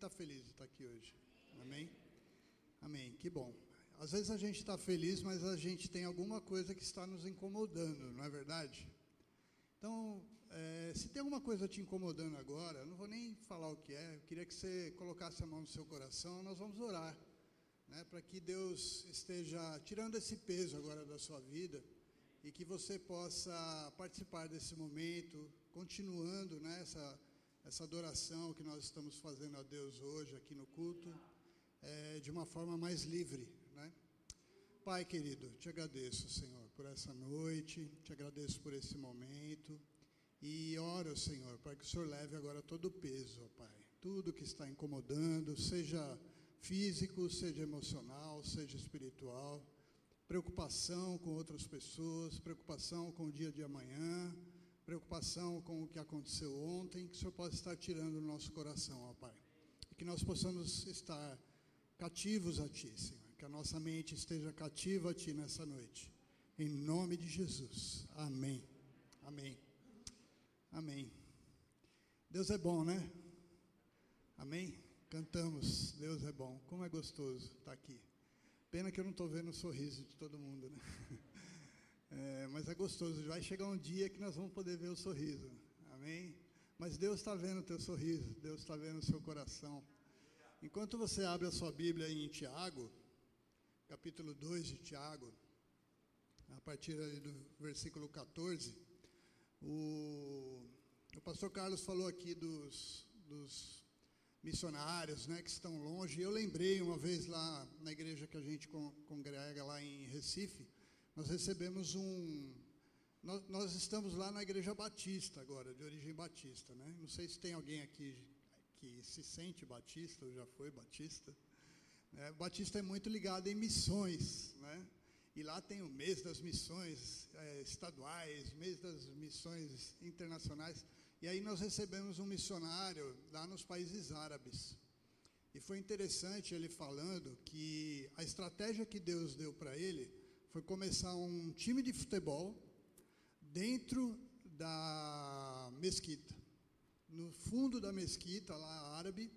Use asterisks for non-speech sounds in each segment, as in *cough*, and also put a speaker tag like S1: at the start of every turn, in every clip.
S1: está feliz de estar aqui hoje? Amém? Amém, que bom. Às vezes a gente está feliz, mas a gente tem alguma coisa que está nos incomodando, não é verdade? Então, é, se tem alguma coisa te incomodando agora, eu não vou nem falar o que é, eu queria que você colocasse a mão no seu coração, nós vamos orar, né, para que Deus esteja tirando esse peso agora da sua vida e que você possa participar desse momento, continuando nessa né, essa adoração que nós estamos fazendo a Deus hoje aqui no culto, é, de uma forma mais livre, né? Pai querido, te agradeço, Senhor, por essa noite, te agradeço por esse momento e oro, Senhor, para que o Senhor leve agora todo o peso, Pai, tudo que está incomodando, seja físico, seja emocional, seja espiritual, preocupação com outras pessoas, preocupação com o dia de amanhã, preocupação com o que aconteceu ontem, que o Senhor possa estar tirando do nosso coração, ó Pai. E que nós possamos estar cativos a Ti, Senhor. Que a nossa mente esteja cativa a Ti nessa noite. Em nome de Jesus. Amém. Amém. Amém. Deus é bom, né? Amém? Cantamos. Deus é bom. Como é gostoso estar aqui. Pena que eu não estou vendo o sorriso de todo mundo, né? *laughs* É, mas é gostoso. Vai chegar um dia que nós vamos poder ver o sorriso. Amém? Mas Deus está vendo o teu sorriso. Deus está vendo o seu coração. Enquanto você abre a sua Bíblia em Tiago, capítulo 2 de Tiago, a partir do versículo 14, o, o pastor Carlos falou aqui dos, dos missionários né, que estão longe. Eu lembrei uma vez lá na igreja que a gente congrega lá em Recife, nós recebemos um. Nós, nós, estamos lá na Igreja Batista agora, de origem batista, né? Não sei se tem alguém aqui que se sente batista ou já foi batista. Né? Batista é muito ligado em missões, né? E lá tem o mês das missões é, estaduais, mês das missões internacionais. E aí nós recebemos um missionário lá nos países árabes. E foi interessante ele falando que a estratégia que Deus deu para ele foi começar um time de futebol dentro da mesquita. No fundo da mesquita, lá árabe,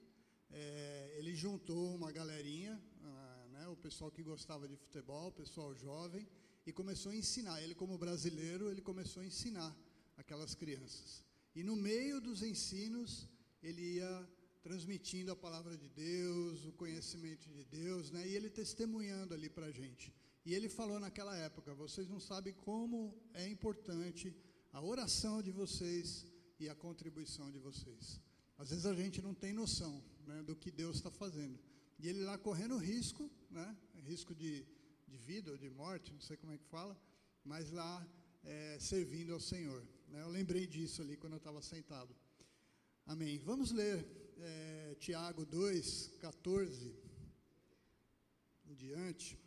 S1: é, ele juntou uma galerinha, ah, né, o pessoal que gostava de futebol, o pessoal jovem, e começou a ensinar. Ele, como brasileiro, ele começou a ensinar aquelas crianças. E no meio dos ensinos, ele ia transmitindo a palavra de Deus, o conhecimento de Deus, né, e ele testemunhando ali para a gente. E ele falou naquela época: vocês não sabem como é importante a oração de vocês e a contribuição de vocês. Às vezes a gente não tem noção né, do que Deus está fazendo. E ele lá correndo risco, né, risco de, de vida ou de morte, não sei como é que fala, mas lá é, servindo ao Senhor. Né, eu lembrei disso ali quando eu estava sentado. Amém. Vamos ler é, Tiago 2, 14 em diante.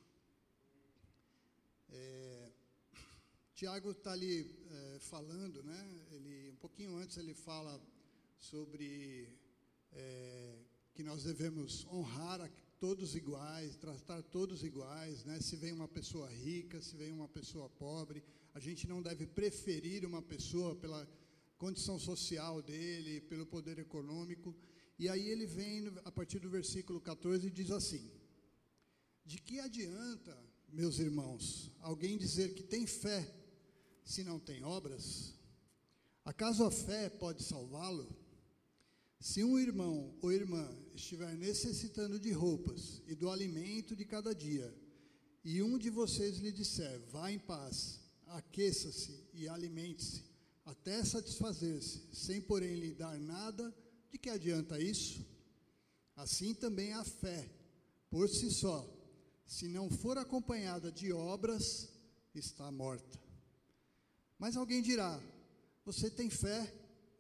S1: É, Tiago está ali é, falando, né? Ele um pouquinho antes ele fala sobre é, que nós devemos honrar a todos iguais, tratar todos iguais, né? Se vem uma pessoa rica, se vem uma pessoa pobre, a gente não deve preferir uma pessoa pela condição social dele, pelo poder econômico. E aí ele vem a partir do versículo 14 e diz assim: De que adianta meus irmãos, alguém dizer que tem fé se não tem obras? Acaso a fé pode salvá-lo? Se um irmão ou irmã estiver necessitando de roupas e do alimento de cada dia, e um de vocês lhe disser: vá em paz, aqueça-se e alimente-se, até satisfazer-se, sem porém lhe dar nada, de que adianta isso? Assim também a fé, por si só, se não for acompanhada de obras, está morta. Mas alguém dirá: Você tem fé,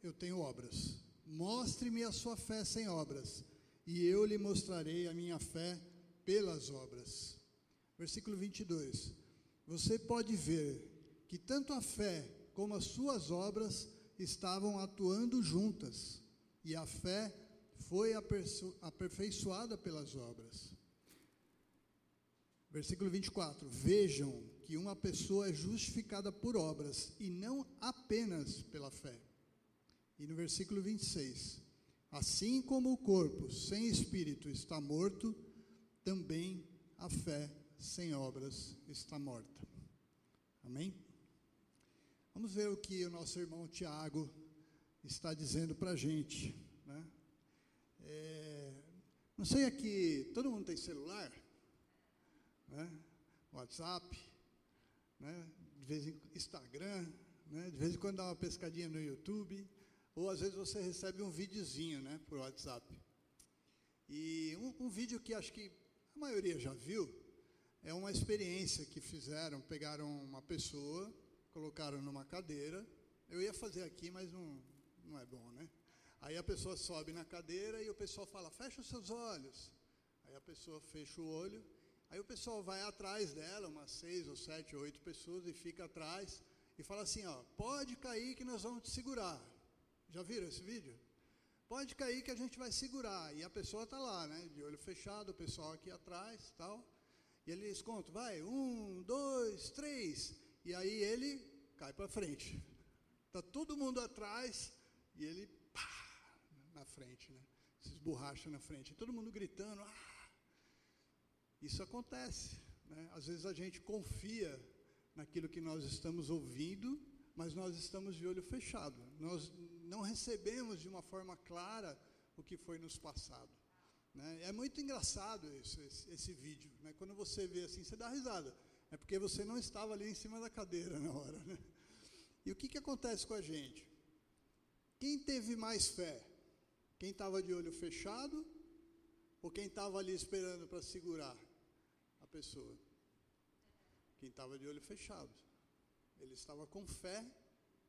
S1: eu tenho obras. Mostre-me a sua fé sem obras, e eu lhe mostrarei a minha fé pelas obras. Versículo 22. Você pode ver que tanto a fé como as suas obras estavam atuando juntas, e a fé foi aperfeiçoada pelas obras. Versículo 24: Vejam que uma pessoa é justificada por obras e não apenas pela fé. E no versículo 26: Assim como o corpo sem espírito está morto, também a fé sem obras está morta. Amém? Vamos ver o que o nosso irmão Tiago está dizendo para a gente. Né? É, não sei aqui, todo mundo tem celular? Né? WhatsApp, né? de vez em Instagram, né? de vez em quando dá uma pescadinha no YouTube, ou às vezes você recebe um videozinho né, por WhatsApp. E um, um vídeo que acho que a maioria já viu, é uma experiência que fizeram, pegaram uma pessoa, colocaram numa cadeira. Eu ia fazer aqui, mas não, não é bom, né? Aí a pessoa sobe na cadeira e o pessoal fala: fecha os seus olhos. Aí a pessoa fecha o olho. Aí o pessoal vai atrás dela, umas seis ou sete ou oito pessoas, e fica atrás e fala assim: ó, pode cair que nós vamos te segurar. Já viram esse vídeo? Pode cair que a gente vai segurar. E a pessoa está lá, né? De olho fechado, o pessoal aqui atrás tal. E eles contam, vai, um, dois, três. E aí ele cai para frente. Está todo mundo atrás e ele pá, na frente, né? Se esborracha na frente. Todo mundo gritando. Ah! Isso acontece. Né? Às vezes a gente confia naquilo que nós estamos ouvindo, mas nós estamos de olho fechado. Nós não recebemos de uma forma clara o que foi nos passado. Né? É muito engraçado isso, esse, esse vídeo. Né? Quando você vê assim, você dá risada. É porque você não estava ali em cima da cadeira na hora. Né? E o que, que acontece com a gente? Quem teve mais fé? Quem estava de olho fechado ou quem estava ali esperando para segurar a pessoa? Quem estava de olho fechado. Ele estava com fé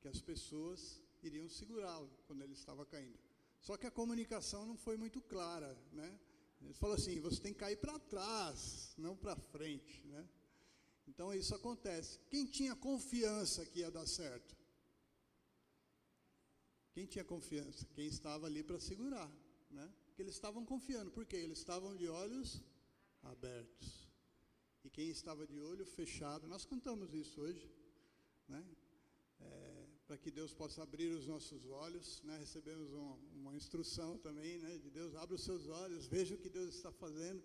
S1: que as pessoas iriam segurá-lo quando ele estava caindo. Só que a comunicação não foi muito clara, né? Ele falou assim: você tem que cair para trás, não para frente, né? Então isso acontece. Quem tinha confiança que ia dar certo? Quem tinha confiança? Quem estava ali para segurar, né? Porque eles estavam confiando, porque eles estavam de olhos abertos. E quem estava de olho fechado, nós cantamos isso hoje, né? É, para que Deus possa abrir os nossos olhos. Né? Recebemos uma, uma instrução também né? de Deus, abra os seus olhos, veja o que Deus está fazendo.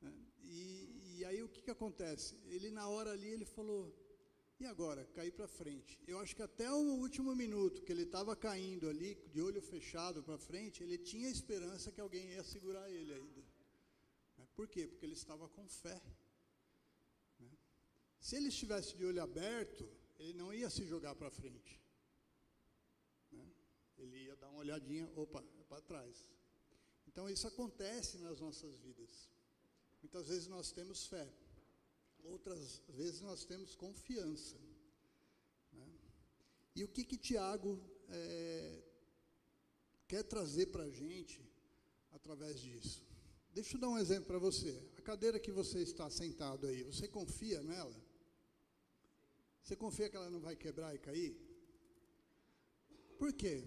S1: Né? E, e, aí o que, que acontece? Ele na hora ali, ele falou, e agora? Cair para frente. Eu acho que até o último minuto que ele estava caindo ali, de olho fechado para frente, ele tinha esperança que alguém ia segurar ele ainda. Por quê? Porque ele estava com fé. Né? Se ele estivesse de olho aberto, ele não ia se jogar para frente ele ia dar uma olhadinha, opa, é para trás. Então isso acontece nas nossas vidas. Muitas vezes nós temos fé, outras vezes nós temos confiança. Né? E o que que Tiago é, quer trazer para a gente através disso? Deixa eu dar um exemplo para você. A cadeira que você está sentado aí, você confia nela? Você confia que ela não vai quebrar e cair? Por quê?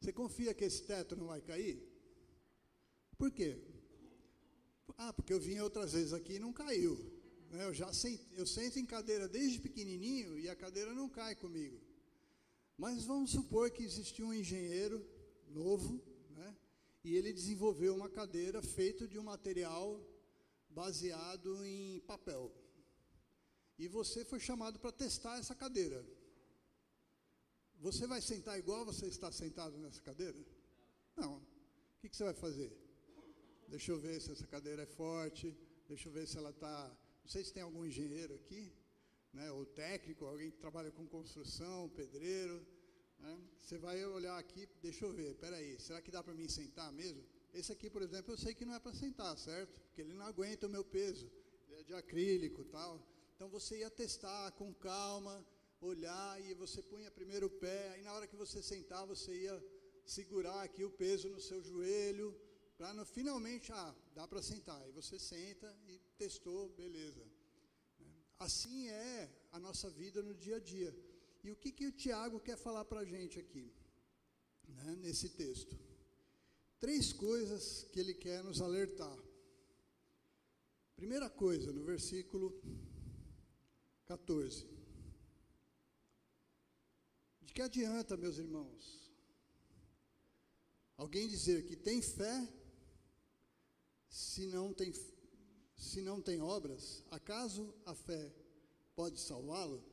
S1: Você confia que esse teto não vai cair? Por quê? Ah, porque eu vim outras vezes aqui e não caiu. Né? Eu já sento, eu sento em cadeira desde pequenininho e a cadeira não cai comigo. Mas vamos supor que existiu um engenheiro novo, né? e ele desenvolveu uma cadeira feita de um material baseado em papel. E você foi chamado para testar essa cadeira. Você vai sentar igual você está sentado nessa cadeira? Não. O que, que você vai fazer? Deixa eu ver se essa cadeira é forte, deixa eu ver se ela está. Não sei se tem algum engenheiro aqui, né, ou técnico, alguém que trabalha com construção, pedreiro. Né? Você vai olhar aqui, deixa eu ver, peraí, será que dá para mim sentar mesmo? Esse aqui, por exemplo, eu sei que não é para sentar, certo? Porque ele não aguenta o meu peso, ele é de acrílico tal. Então você ia testar com calma, olhar e você punha primeiro o pé, aí na hora que você sentar, você ia segurar aqui o peso no seu joelho, para finalmente, ah, dá para sentar. Aí você senta e testou, beleza. Assim é a nossa vida no dia a dia. E o que, que o Tiago quer falar para a gente aqui, né, nesse texto? Três coisas que ele quer nos alertar. Primeira coisa, no versículo 14. De que adianta, meus irmãos, Alguém dizer que tem fé, se não tem, se não tem obras, acaso a fé pode salvá-lo?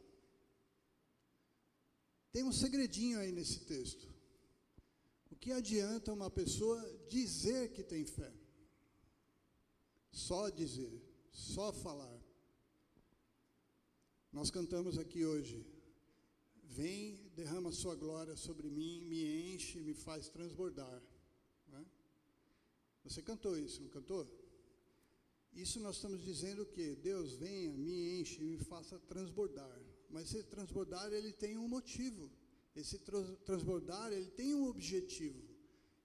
S1: Tem um segredinho aí nesse texto. O que adianta uma pessoa dizer que tem fé? Só dizer, só falar. Nós cantamos aqui hoje, Vem, derrama sua glória sobre mim, me enche, me faz transbordar. Né? Você cantou isso, não cantou? Isso nós estamos dizendo que Deus venha, me enche, me faça transbordar. Mas esse transbordar ele tem um motivo. Esse transbordar ele tem um objetivo.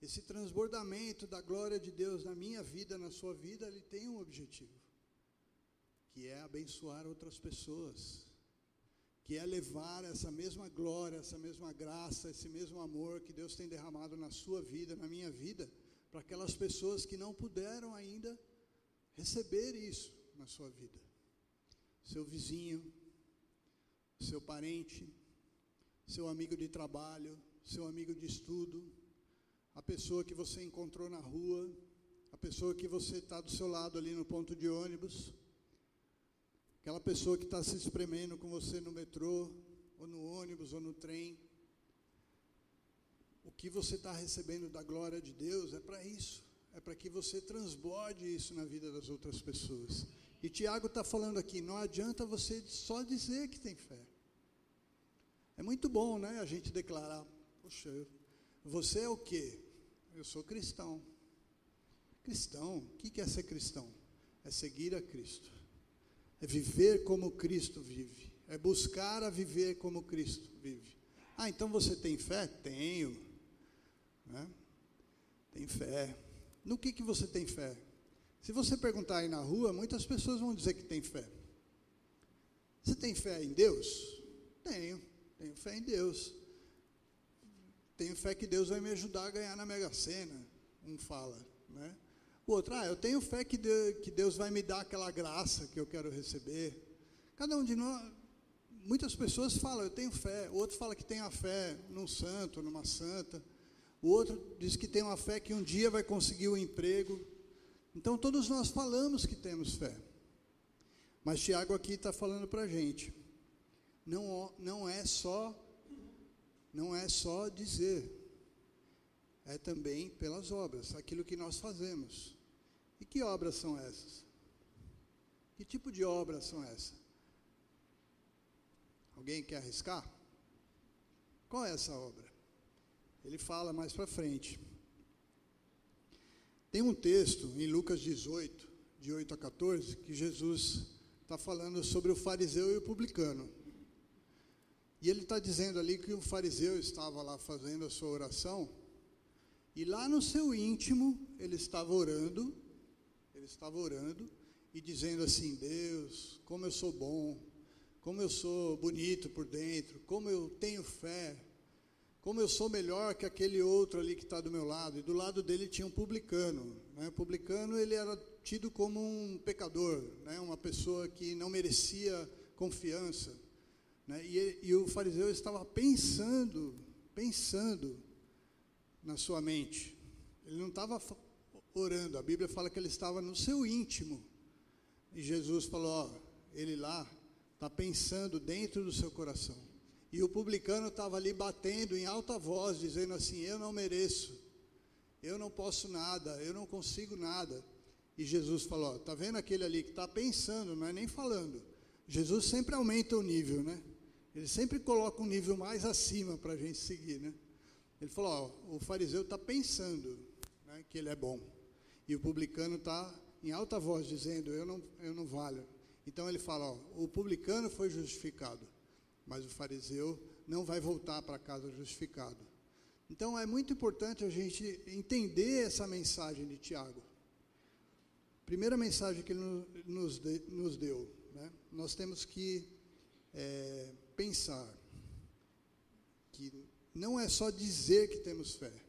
S1: Esse transbordamento da glória de Deus na minha vida, na sua vida, ele tem um objetivo, que é abençoar outras pessoas que é levar essa mesma glória, essa mesma graça, esse mesmo amor que Deus tem derramado na sua vida, na minha vida, para aquelas pessoas que não puderam ainda receber isso na sua vida. Seu vizinho, seu parente, seu amigo de trabalho, seu amigo de estudo, a pessoa que você encontrou na rua, a pessoa que você está do seu lado ali no ponto de ônibus Aquela pessoa que está se espremendo com você no metrô, ou no ônibus, ou no trem. O que você está recebendo da glória de Deus é para isso. É para que você transborde isso na vida das outras pessoas. E Tiago está falando aqui: não adianta você só dizer que tem fé. É muito bom, né? A gente declarar: Poxa, você é o quê? Eu sou cristão. Cristão? O que é ser cristão? É seguir a Cristo é viver como Cristo vive, é buscar a viver como Cristo vive. Ah, então você tem fé? Tenho. Né? Tem fé. No que, que você tem fé? Se você perguntar aí na rua, muitas pessoas vão dizer que tem fé. Você tem fé em Deus? Tenho. Tenho fé em Deus. Tenho fé que Deus vai me ajudar a ganhar na Mega Sena. Um fala, né? O outro, ah, eu tenho fé que Deus, vai me dar aquela graça que eu quero receber. Cada um de nós, muitas pessoas falam, eu tenho fé. O outro fala que tem a fé num santo, numa santa. O outro diz que tem uma fé que um dia vai conseguir o um emprego. Então todos nós falamos que temos fé. Mas Tiago aqui está falando para a gente. Não, não é só, não é só dizer, é também pelas obras, aquilo que nós fazemos. E que obras são essas? Que tipo de obras são essas? Alguém quer arriscar? Qual é essa obra? Ele fala mais para frente. Tem um texto em Lucas 18, de 8 a 14, que Jesus está falando sobre o fariseu e o publicano. E ele está dizendo ali que o fariseu estava lá fazendo a sua oração, e lá no seu íntimo ele estava orando ele estava orando e dizendo assim: Deus, como eu sou bom, como eu sou bonito por dentro, como eu tenho fé, como eu sou melhor que aquele outro ali que está do meu lado. E do lado dele tinha um publicano. Né? O publicano ele era tido como um pecador, né? uma pessoa que não merecia confiança. Né? E, e o fariseu estava pensando, pensando na sua mente. Ele não estava orando. A Bíblia fala que ele estava no seu íntimo. E Jesus falou: Ó, ele lá está pensando dentro do seu coração. E o publicano estava ali batendo em alta voz, dizendo assim: Eu não mereço, eu não posso nada, eu não consigo nada. E Jesus falou: Está vendo aquele ali que está pensando, não é nem falando. Jesus sempre aumenta o nível, né? Ele sempre coloca um nível mais acima para a gente seguir, né? Ele falou: ó, o fariseu está pensando né, que ele é bom. E o publicano está em alta voz dizendo: Eu não, eu não valho. Então ele fala: ó, O publicano foi justificado, mas o fariseu não vai voltar para casa justificado. Então é muito importante a gente entender essa mensagem de Tiago. Primeira mensagem que ele nos, de, nos deu: né? nós temos que é, pensar que não é só dizer que temos fé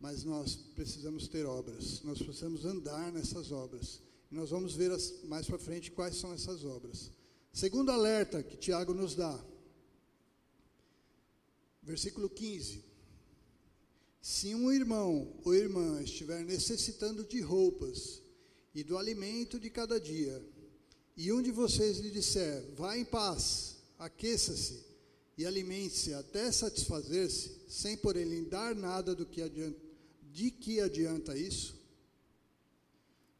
S1: mas nós precisamos ter obras, nós precisamos andar nessas obras. E nós vamos ver as, mais para frente quais são essas obras. Segundo alerta que Tiago nos dá, versículo 15: Se um irmão ou irmã estiver necessitando de roupas e do alimento de cada dia, e um de vocês lhe disser: Vá em paz, aqueça-se e alimente-se até satisfazer-se, sem por ele dar nada do que adianta, de que adianta isso?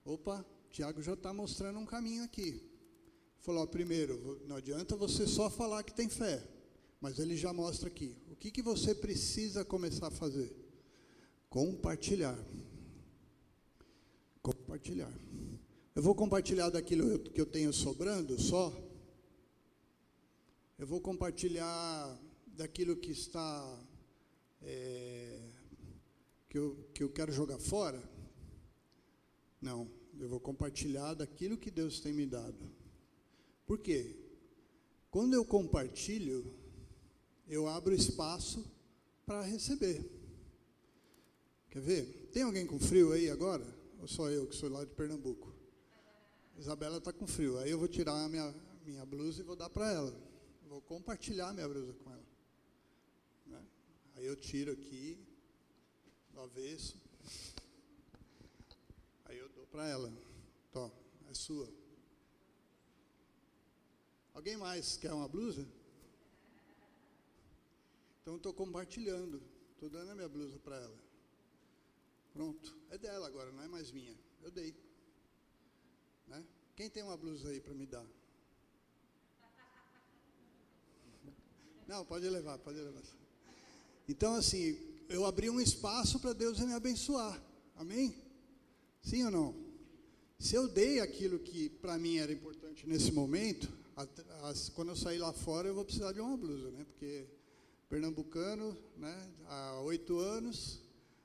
S1: Opa, Tiago já está mostrando um caminho aqui. Falou, ó, primeiro, não adianta você só falar que tem fé, mas ele já mostra aqui. O que, que você precisa começar a fazer? Compartilhar. Compartilhar. Eu vou compartilhar daquilo que eu tenho sobrando só. Eu vou compartilhar daquilo que está. É, que, eu, que eu quero jogar fora. Não, eu vou compartilhar daquilo que Deus tem me dado. Por quê? Quando eu compartilho, eu abro espaço para receber. Quer ver? Tem alguém com frio aí agora? Ou só eu que sou lá de Pernambuco? Isabela está com frio. Aí eu vou tirar a minha, minha blusa e vou dar para ela. Vou compartilhar minha blusa com ela. Né? Aí eu tiro aqui, do avesso. Aí eu dou para ela. Tó, é sua. Alguém mais quer uma blusa? Então estou compartilhando. Estou dando a minha blusa para ela. Pronto. É dela agora, não é mais minha. Eu dei. Né? Quem tem uma blusa aí para me dar? Não, pode levar, pode levar. Então, assim, eu abri um espaço para Deus me abençoar. Amém? Sim ou não? Se eu dei aquilo que para mim era importante nesse momento, quando eu sair lá fora eu vou precisar de uma blusa, né? Porque pernambucano, né? Há oito anos,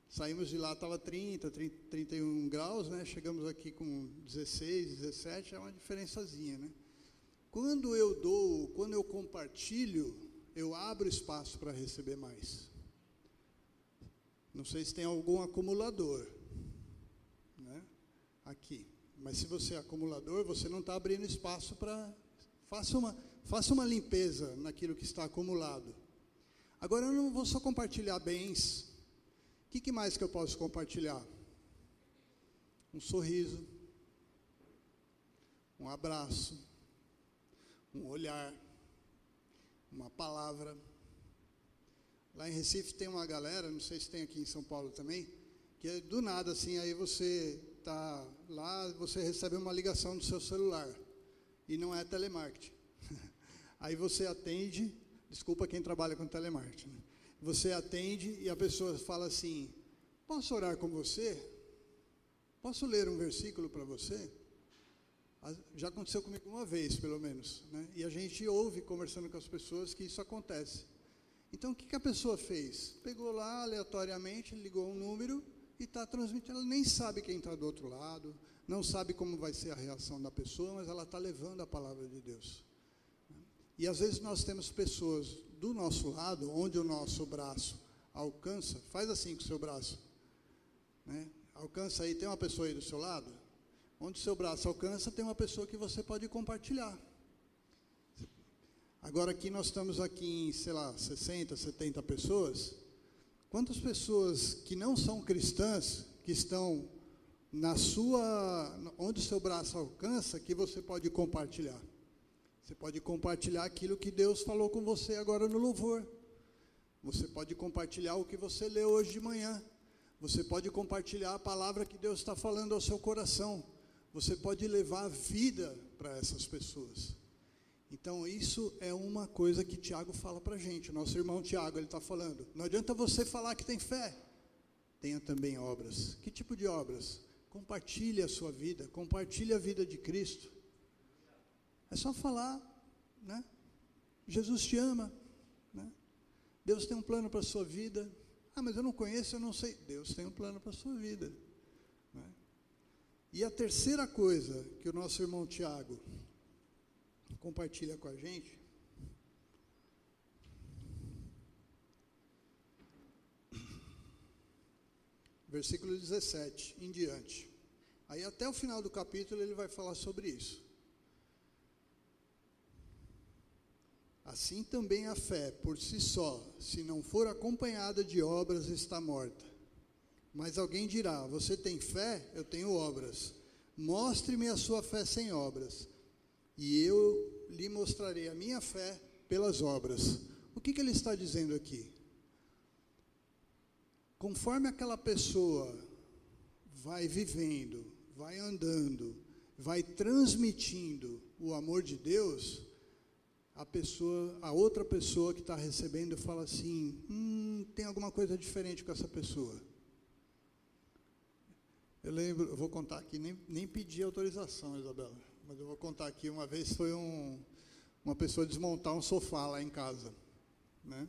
S1: Saímos de lá, estava 30, 30, 31 graus, né? Chegamos aqui com 16, 17, é uma diferençazinha, né? Quando eu dou, quando eu compartilho, eu abro espaço para receber mais. Não sei se tem algum acumulador, né? Aqui. Mas se você é acumulador, você não está abrindo espaço para. Faça uma, faça uma limpeza naquilo que está acumulado. Agora eu não vou só compartilhar bens, o que, que mais que eu posso compartilhar? Um sorriso, um abraço, um olhar, uma palavra. Lá em Recife tem uma galera, não sei se tem aqui em São Paulo também, que é do nada assim, aí você tá lá, você recebe uma ligação do seu celular e não é telemarketing. *laughs* Aí você atende, desculpa quem trabalha com telemarketing. Né? você atende e a pessoa fala assim: Posso orar com você? Posso ler um versículo para você? Já aconteceu comigo uma vez, pelo menos. Né? E a gente ouve, conversando com as pessoas, que isso acontece. Então, o que, que a pessoa fez? Pegou lá aleatoriamente, ligou um número e está transmitindo. Ela nem sabe quem está do outro lado, não sabe como vai ser a reação da pessoa, mas ela está levando a palavra de Deus. E às vezes nós temos pessoas do nosso lado, onde o nosso braço alcança, faz assim com o seu braço. Né? Alcança aí, tem uma pessoa aí do seu lado? Onde o seu braço alcança, tem uma pessoa que você pode compartilhar. Agora aqui nós estamos aqui em, sei lá, 60, 70 pessoas. Quantas pessoas que não são cristãs, que estão na sua, onde o seu braço alcança, que você pode compartilhar? Você pode compartilhar aquilo que Deus falou com você agora no louvor. Você pode compartilhar o que você leu hoje de manhã. Você pode compartilhar a palavra que Deus está falando ao seu coração. Você pode levar vida para essas pessoas. Então, isso é uma coisa que Tiago fala para a gente. Nosso irmão Tiago, ele está falando. Não adianta você falar que tem fé. Tenha também obras. Que tipo de obras? Compartilhe a sua vida. Compartilhe a vida de Cristo. É só falar, né? Jesus te ama, né? Deus tem um plano para a sua vida. Ah, mas eu não conheço, eu não sei. Deus tem um plano para a sua vida. Né? E a terceira coisa que o nosso irmão Tiago compartilha com a gente versículo 17 em diante. Aí até o final do capítulo ele vai falar sobre isso. Assim também a fé, por si só, se não for acompanhada de obras, está morta. Mas alguém dirá: Você tem fé? Eu tenho obras. Mostre-me a sua fé sem obras, e eu lhe mostrarei a minha fé pelas obras. O que, que ele está dizendo aqui? Conforme aquela pessoa vai vivendo, vai andando, vai transmitindo o amor de Deus, a pessoa, a outra pessoa que está recebendo fala assim, hum, tem alguma coisa diferente com essa pessoa. Eu lembro, eu vou contar aqui, nem, nem pedi autorização, Isabela, mas eu vou contar aqui, uma vez foi um, uma pessoa desmontar um sofá lá em casa, né?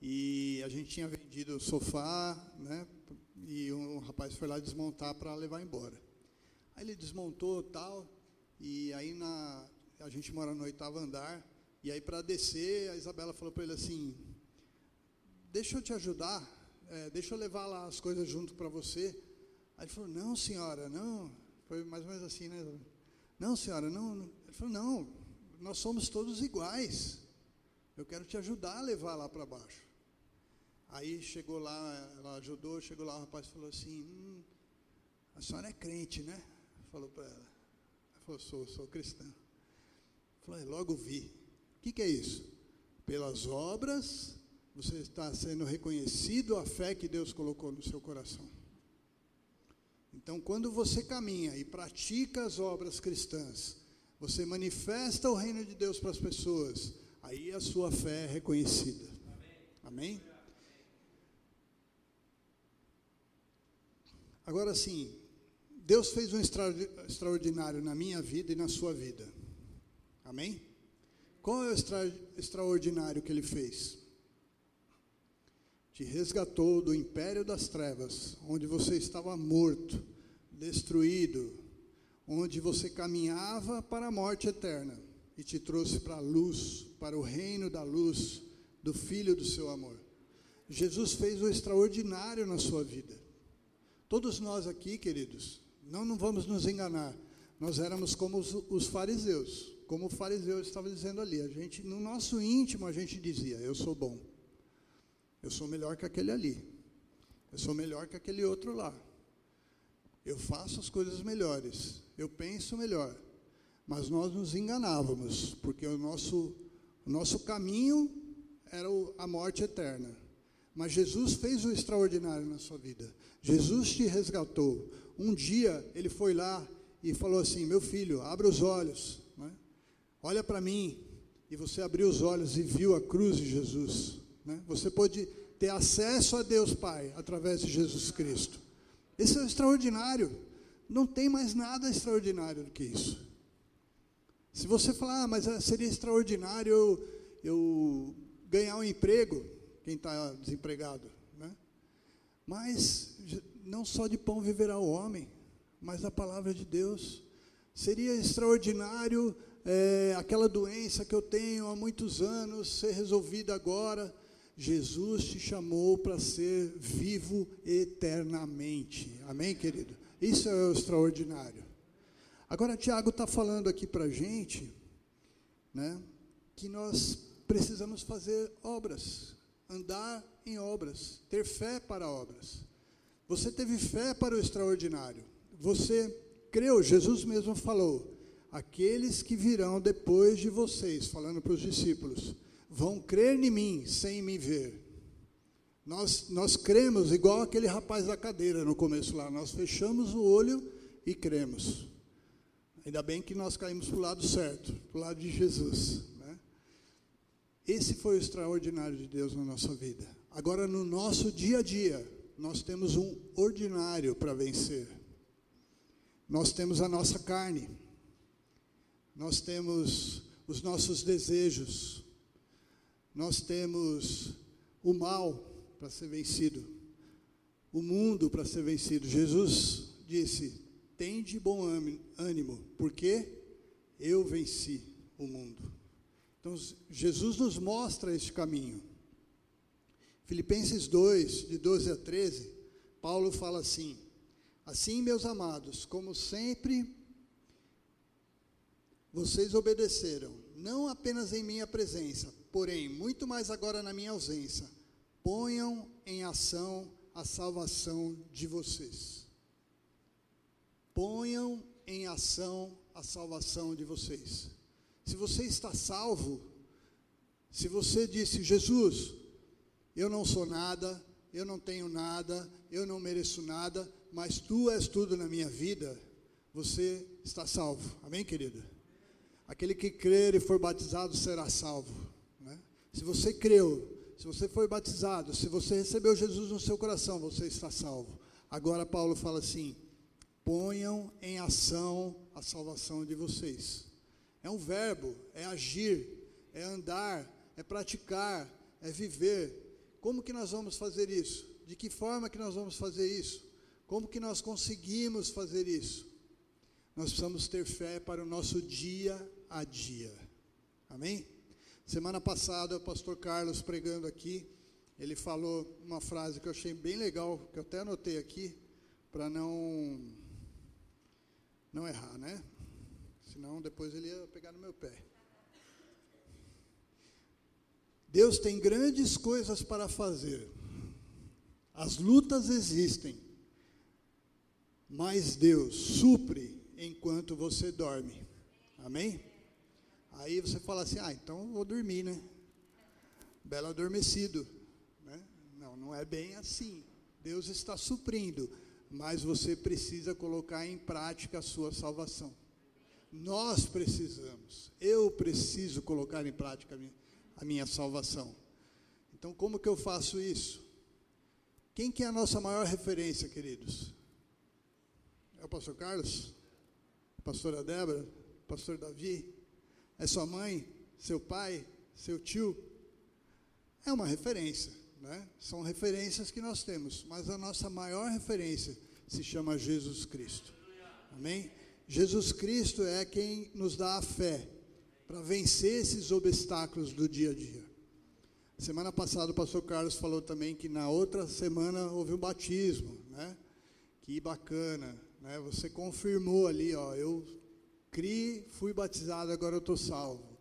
S1: E a gente tinha vendido o sofá, né? E um rapaz foi lá desmontar para levar embora. Aí ele desmontou tal, e aí na, a gente mora no oitavo andar, e aí para descer, a Isabela falou para ele assim, deixa eu te ajudar, é, deixa eu levar lá as coisas junto para você. Aí ele falou, não senhora, não, foi mais ou menos assim, né? Não senhora, não. Ele falou, não, nós somos todos iguais, eu quero te ajudar a levar lá para baixo. Aí chegou lá, ela ajudou, chegou lá, o rapaz falou assim, hum, a senhora é crente, né? Falou para ela. Ela falou, sou, sou cristã. Falou, é, logo vi. O que, que é isso? Pelas obras, você está sendo reconhecido a fé que Deus colocou no seu coração. Então, quando você caminha e pratica as obras cristãs, você manifesta o reino de Deus para as pessoas, aí a sua fé é reconhecida. Amém? Agora sim, Deus fez um extraordinário na minha vida e na sua vida. Amém? Qual é o extra, extraordinário que ele fez? Te resgatou do império das trevas, onde você estava morto, destruído, onde você caminhava para a morte eterna, e te trouxe para a luz, para o reino da luz, do Filho do seu amor. Jesus fez o extraordinário na sua vida. Todos nós aqui, queridos, não, não vamos nos enganar, nós éramos como os, os fariseus, como o fariseu estava dizendo ali. A gente, no nosso íntimo, a gente dizia: Eu sou bom, eu sou melhor que aquele ali, eu sou melhor que aquele outro lá, eu faço as coisas melhores, eu penso melhor. Mas nós nos enganávamos, porque o nosso, o nosso caminho era a morte eterna. Mas Jesus fez o extraordinário na sua vida. Jesus te resgatou. Um dia ele foi lá e falou assim: Meu filho, abra os olhos, né? olha para mim. E você abriu os olhos e viu a cruz de Jesus. Né? Você pode ter acesso a Deus Pai através de Jesus Cristo. Esse é extraordinário. Não tem mais nada extraordinário do que isso. Se você falar, ah, mas eh, seria extraordinário eu, eu ganhar um emprego, quem está desempregado, né? Mas não só de pão viverá o homem, mas da palavra de Deus. Seria extraordinário é, aquela doença que eu tenho há muitos anos ser resolvida agora. Jesus te chamou para ser vivo eternamente. Amém, querido? Isso é o extraordinário. Agora, Tiago está falando aqui para a gente, né, que nós precisamos fazer obras, andar em obras, ter fé para obras. Você teve fé para o extraordinário. Você creu, Jesus mesmo falou: aqueles que virão depois de vocês, falando para os discípulos, vão crer em mim sem me ver. Nós, nós cremos igual aquele rapaz da cadeira no começo lá, nós fechamos o olho e cremos. Ainda bem que nós caímos para o lado certo, para o lado de Jesus. Né? Esse foi o extraordinário de Deus na nossa vida. Agora, no nosso dia a dia, nós temos um ordinário para vencer. Nós temos a nossa carne, nós temos os nossos desejos, nós temos o mal para ser vencido, o mundo para ser vencido. Jesus disse: tem de bom ânimo, porque eu venci o mundo. Então, Jesus nos mostra este caminho. Filipenses 2, de 12 a 13, Paulo fala assim: Assim, meus amados, como sempre vocês obedeceram, não apenas em minha presença, porém, muito mais agora na minha ausência, ponham em ação a salvação de vocês. Ponham em ação a salvação de vocês. Se você está salvo, se você disse, Jesus, eu não sou nada, eu não tenho nada, eu não mereço nada, mas tu és tudo na minha vida, você está salvo. Amém, querida? Aquele que crer e for batizado será salvo. Se você creu, se você foi batizado, se você recebeu Jesus no seu coração, você está salvo. Agora Paulo fala assim: ponham em ação a salvação de vocês. É um verbo, é agir, é andar, é praticar, é viver. Como que nós vamos fazer isso? De que forma que nós vamos fazer isso? Como que nós conseguimos fazer isso? Nós precisamos ter fé para o nosso dia a dia. Amém? Semana passada, o pastor Carlos pregando aqui, ele falou uma frase que eu achei bem legal, que eu até anotei aqui, para não não errar, né? Senão depois ele ia pegar no meu pé. Deus tem grandes coisas para fazer. As lutas existem, mas Deus supre enquanto você dorme. Amém? Aí você fala assim: ah, então vou dormir, né? Belo adormecido. Né? Não, não é bem assim. Deus está suprindo, mas você precisa colocar em prática a sua salvação. Nós precisamos, eu preciso colocar em prática a minha, a minha salvação. Então, como que eu faço isso? Quem que é a nossa maior referência, queridos? É o pastor Carlos? A pastora Débora? O pastor Davi? É sua mãe? Seu pai? Seu tio? É uma referência, né? São referências que nós temos, mas a nossa maior referência se chama Jesus Cristo. Amém? Jesus Cristo é quem nos dá a fé para vencer esses obstáculos do dia a dia. Semana passada o pastor Carlos falou também que na outra semana houve um batismo, né? Que bacana, né? Você confirmou ali, ó, eu criei, fui batizado, agora eu estou salvo.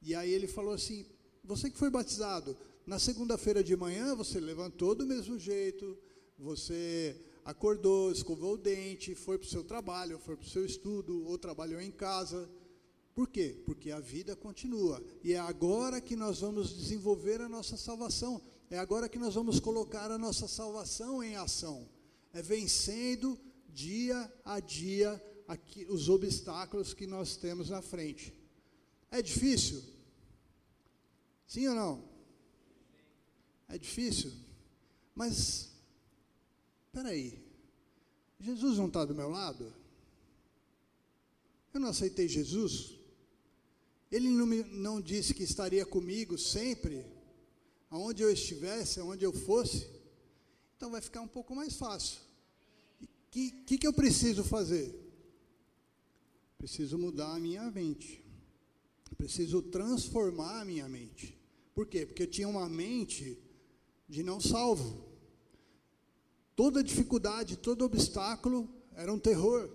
S1: E aí ele falou assim: você que foi batizado, na segunda-feira de manhã você levantou do mesmo jeito, você acordou, escovou o dente, foi para o seu trabalho, foi para o seu estudo, ou trabalhou em casa. Por quê? Porque a vida continua. E é agora que nós vamos desenvolver a nossa salvação. É agora que nós vamos colocar a nossa salvação em ação. É vencendo dia a dia aqui, os obstáculos que nós temos na frente. É difícil? Sim ou não? É difícil? Mas, espera aí, Jesus não está do meu lado? Eu não aceitei Jesus? Ele não, me, não disse que estaria comigo sempre, aonde eu estivesse, aonde eu fosse? Então vai ficar um pouco mais fácil. O que, que, que eu preciso fazer? Preciso mudar a minha mente. Preciso transformar a minha mente. Por quê? Porque eu tinha uma mente de não salvo. Toda dificuldade, todo obstáculo era um terror.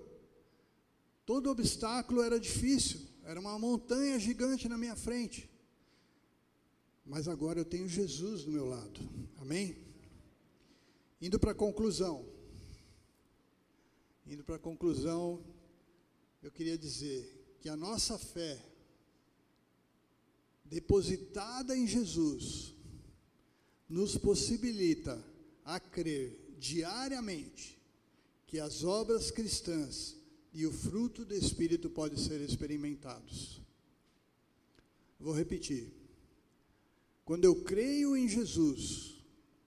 S1: Todo obstáculo era difícil, era uma montanha gigante na minha frente. Mas agora eu tenho Jesus do meu lado. Amém? Indo para a conclusão. Indo para a conclusão, eu queria dizer que a nossa fé, depositada em Jesus, nos possibilita a crer diariamente que as obras cristãs e o fruto do Espírito podem ser experimentados. Vou repetir. Quando eu creio em Jesus,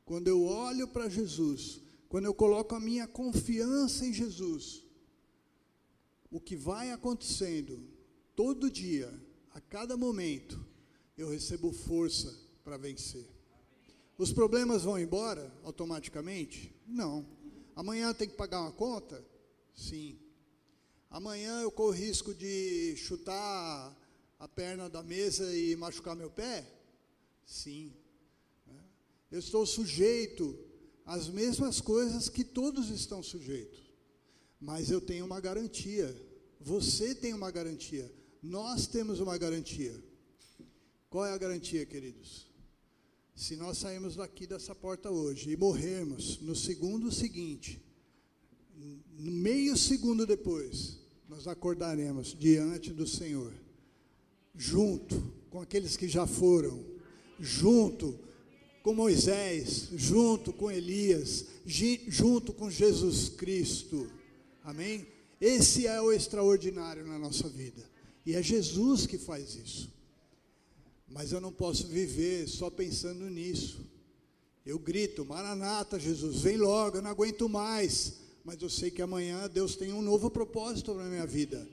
S1: quando eu olho para Jesus, quando eu coloco a minha confiança em Jesus, o que vai acontecendo todo dia, a cada momento, eu recebo força para vencer. Os problemas vão embora automaticamente? Não. Amanhã tem que pagar uma conta? Sim. Amanhã eu corro risco de chutar a perna da mesa e machucar meu pé? Sim. Eu estou sujeito às mesmas coisas que todos estão sujeitos. Mas eu tenho uma garantia. Você tem uma garantia. Nós temos uma garantia. Qual é a garantia, queridos? Se nós sairmos daqui dessa porta hoje e morrermos no segundo seguinte, meio segundo depois, nós acordaremos diante do Senhor, junto com aqueles que já foram, junto com Moisés, junto com Elias, junto com Jesus Cristo. Amém? Esse é o extraordinário na nossa vida. E é Jesus que faz isso. Mas eu não posso viver só pensando nisso. Eu grito, Maranata, Jesus, vem logo, eu não aguento mais. Mas eu sei que amanhã Deus tem um novo propósito na minha vida.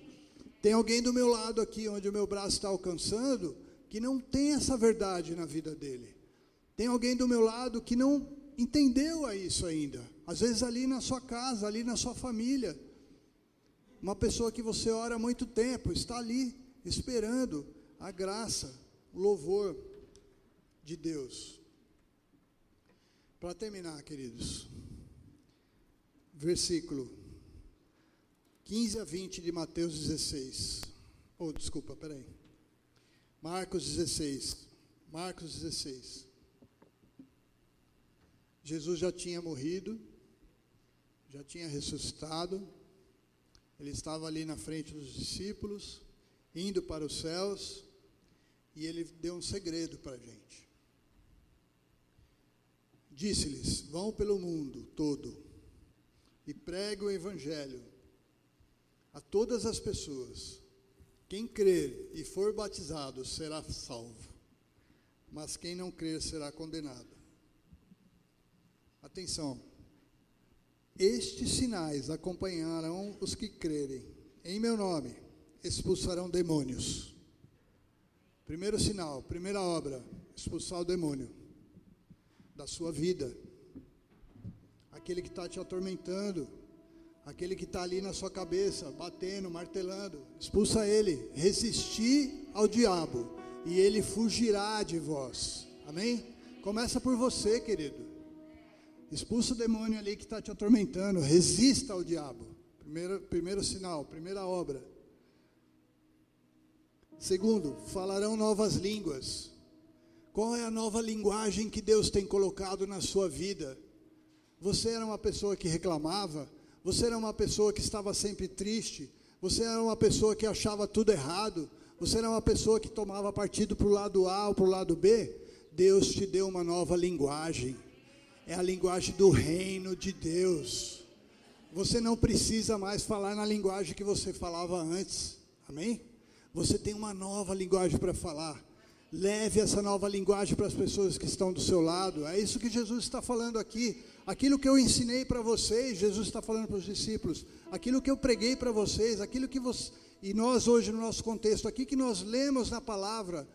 S1: Tem alguém do meu lado aqui, onde o meu braço está alcançando, que não tem essa verdade na vida dele. Tem alguém do meu lado que não entendeu a isso ainda. Às vezes ali na sua casa, ali na sua família. Uma pessoa que você ora há muito tempo, está ali esperando a graça, o louvor de Deus. Para terminar, queridos, versículo 15 a 20 de Mateus 16. Oh, desculpa, peraí. Marcos 16. Marcos 16. Jesus já tinha morrido, já tinha ressuscitado, ele estava ali na frente dos discípulos, indo para os céus, e ele deu um segredo para a gente. Disse-lhes: Vão pelo mundo todo e pregue o Evangelho a todas as pessoas. Quem crer e for batizado será salvo, mas quem não crer será condenado. Atenção. Estes sinais acompanharão os que crerem. Em meu nome expulsarão demônios. Primeiro sinal, primeira obra, expulsar o demônio da sua vida. Aquele que está te atormentando, aquele que está ali na sua cabeça, batendo, martelando, expulsa ele. Resistir ao diabo e ele fugirá de vós. Amém? Começa por você, querido. Expulsa o demônio ali que está te atormentando. Resista ao diabo. Primeiro, primeiro sinal, primeira obra. Segundo, falarão novas línguas. Qual é a nova linguagem que Deus tem colocado na sua vida? Você era uma pessoa que reclamava, você era uma pessoa que estava sempre triste, você era uma pessoa que achava tudo errado, você era uma pessoa que tomava partido para o lado A ou para o lado B. Deus te deu uma nova linguagem é a linguagem do reino de Deus. Você não precisa mais falar na linguagem que você falava antes. Amém? Você tem uma nova linguagem para falar. Leve essa nova linguagem para as pessoas que estão do seu lado. É isso que Jesus está falando aqui. Aquilo que eu ensinei para vocês, Jesus está falando para os discípulos. Aquilo que eu preguei para vocês, aquilo que você. E nós, hoje, no nosso contexto aqui, que nós lemos na palavra,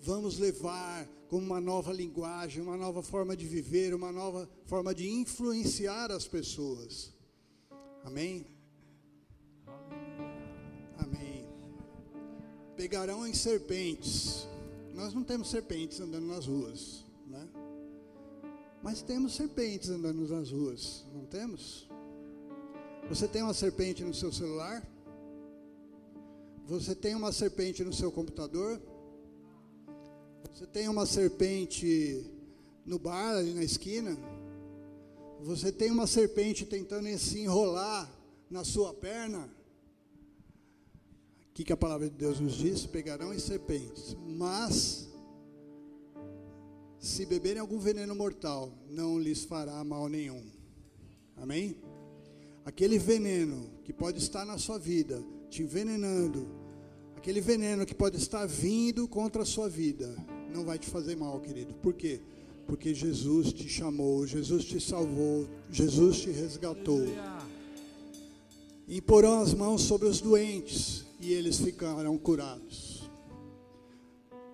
S1: vamos levar como uma nova linguagem, uma nova forma de viver, uma nova forma de influenciar as pessoas. Amém? Amém. Pegarão em serpentes. Nós não temos serpentes andando nas ruas, né? Mas temos serpentes andando nas ruas, não temos? Você tem uma serpente no seu celular? Você tem uma serpente no seu computador? Você tem uma serpente no bar ali na esquina? Você tem uma serpente tentando se enrolar na sua perna? O que, que a palavra de Deus nos diz? Pegarão em serpentes, mas se beberem algum veneno mortal, não lhes fará mal nenhum. Amém? Aquele veneno que pode estar na sua vida, te envenenando, aquele veneno que pode estar vindo contra a sua vida, não vai te fazer mal, querido. Por quê? Porque Jesus te chamou, Jesus te salvou, Jesus te resgatou. Imporão as mãos sobre os doentes e eles ficarão curados.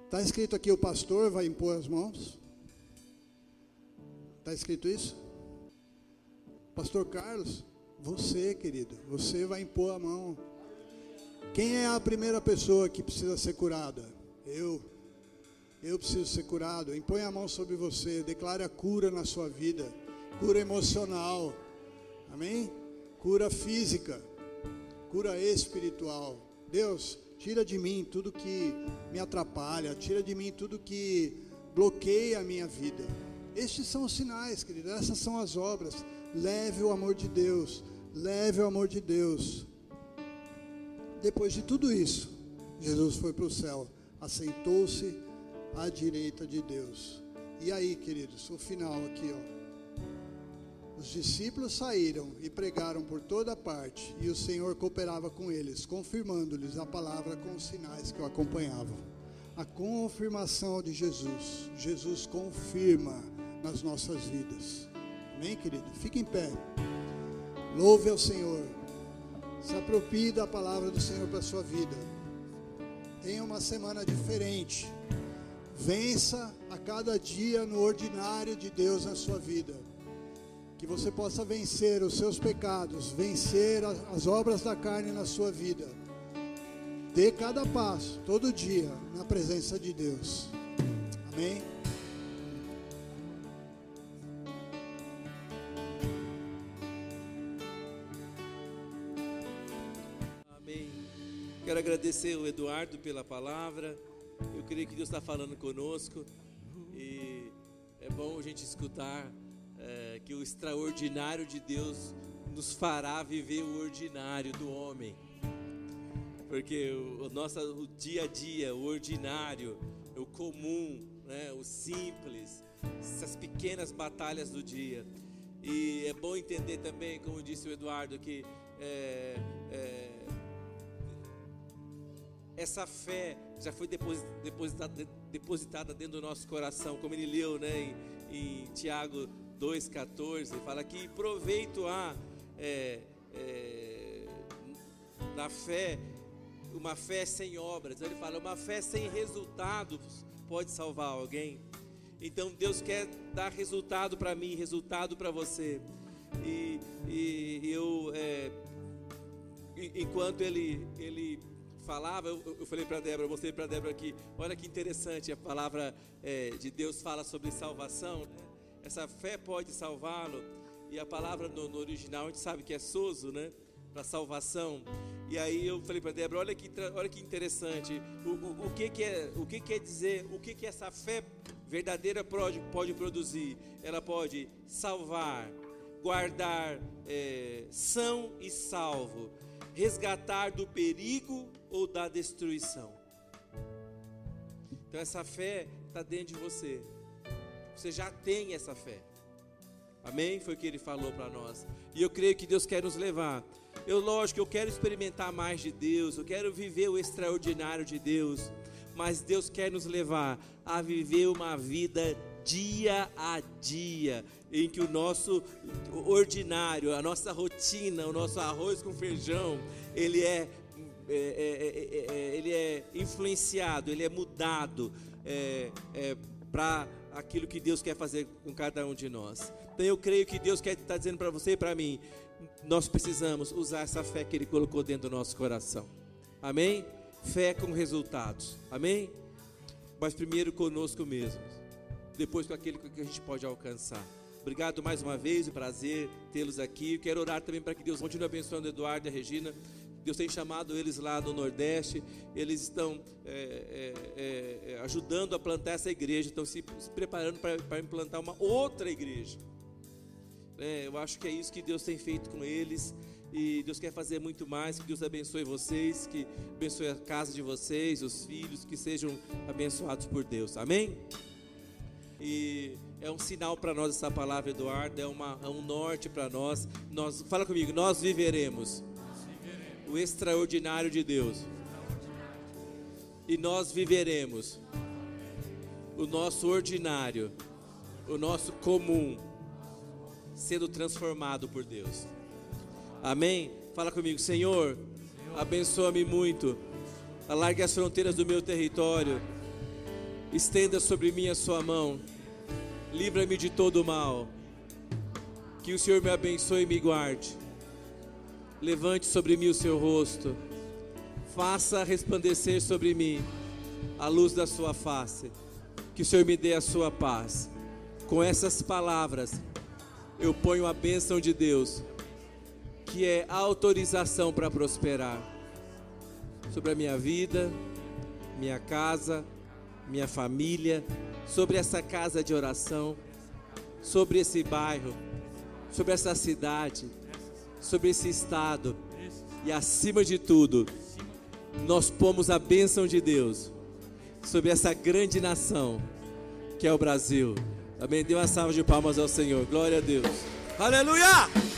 S1: Está escrito aqui: o pastor vai impor as mãos. Está escrito isso? Pastor Carlos, você, querido, você vai impor a mão. Quem é a primeira pessoa que precisa ser curada? Eu. Eu preciso ser curado. Impõe a mão sobre você. Declare a cura na sua vida. Cura emocional. Amém? Cura física. Cura espiritual. Deus, tira de mim tudo que me atrapalha. Tira de mim tudo que bloqueia a minha vida. Estes são os sinais, querido, essas são as obras. Leve o amor de Deus, leve o amor de Deus. Depois de tudo isso, Jesus foi para o céu, assentou-se à direita de Deus. E aí, queridos, o final aqui, ó. Os discípulos saíram e pregaram por toda parte, e o Senhor cooperava com eles, confirmando-lhes a palavra com os sinais que o acompanhavam. A confirmação de Jesus. Jesus confirma nas nossas vidas. Amém, querido? Fique em pé. Louve ao Senhor. Se aproprie da palavra do Senhor para a sua vida. Tenha uma semana diferente. Vença a cada dia no ordinário de Deus na sua vida. Que você possa vencer os seus pecados, vencer as obras da carne na sua vida. Dê cada passo, todo dia, na presença de Deus. Amém?
S2: Amém. Quero agradecer o Eduardo pela palavra. Creio que Deus está falando conosco. E é bom a gente escutar é, que o extraordinário de Deus nos fará viver o ordinário do homem. Porque o, o nosso o dia a dia, o ordinário, o comum, né, o simples, essas pequenas batalhas do dia. E é bom entender também, como disse o Eduardo, que é, é, essa fé já foi depositada, dentro do nosso coração, como ele leu né, em, em Tiago 2,14, fala que proveito há é, é, na fé, uma fé sem obras. Ele fala, uma fé sem resultados pode salvar alguém. Então Deus quer dar resultado para mim, resultado para você. E, e eu, é, enquanto ele, ele falava, eu, eu falei para Débora, eu mostrei para Débora aqui, olha que interessante, a palavra é, de Deus fala sobre salvação. Né? essa fé pode salvá-lo. E a palavra no, no, original a gente sabe que é soso, né? Para salvação. E aí eu falei para Débora, olha que, olha que interessante. O, o, o, que, que, é, o que quer dizer, o que, que essa fé verdadeira pode, pode produzir? Ela pode salvar, guardar é, são e salvo, resgatar do perigo ou da destruição. Então essa fé está dentro de você. Você já tem essa fé. Amém? Foi o que ele falou para nós. E eu creio que Deus quer nos levar. Eu, lógico, eu quero experimentar mais de Deus, eu quero viver o extraordinário de Deus, mas Deus quer nos levar a viver uma vida dia a dia, em que o nosso ordinário, a nossa rotina, o nosso arroz com feijão, ele é, é, é, é ele é influenciado, ele é mudado para aquilo que Deus quer fazer com cada um de nós. Então eu creio que Deus quer estar tá dizendo para você e para mim, nós precisamos usar essa fé que Ele colocou dentro do nosso coração. Amém? Fé com resultados. Amém? Mas primeiro conosco mesmos. Depois com aquele que a gente pode alcançar. Obrigado mais uma vez, o prazer tê-los aqui. Eu quero orar também para que Deus continue abençoando Eduardo e a Regina. Deus tem chamado eles lá no Nordeste, eles estão é, é, é, ajudando a plantar essa igreja, estão se, se preparando para implantar uma outra igreja. É, eu acho que é isso que Deus tem feito com eles e Deus quer fazer muito mais. Que Deus abençoe vocês, que abençoe a casa de vocês, os filhos, que sejam abençoados por Deus. Amém? E é um sinal para nós essa palavra, Eduardo, é, uma, é um norte para nós. Nós fala comigo, nós viveremos o extraordinário de Deus. E nós viveremos o nosso ordinário, o nosso comum, sendo transformado por Deus. Amém? Fala comigo, Senhor, abençoa-me muito, alargue as fronteiras do meu território, estenda sobre mim a sua mão, livra-me de todo o mal, que o Senhor me abençoe e me guarde Levante sobre mim o seu rosto, faça resplandecer sobre mim a luz da sua face, que o Senhor me dê a sua paz. Com essas palavras, eu ponho a bênção de Deus, que é autorização para prosperar sobre a minha vida, minha casa, minha família, sobre essa casa de oração, sobre esse bairro, sobre essa cidade, sobre esse estado e acima de tudo, nós pomos a bênção de Deus sobre essa grande nação que é o Brasil. Amém. Dê uma salva de palmas ao Senhor. Glória a Deus. Aleluia!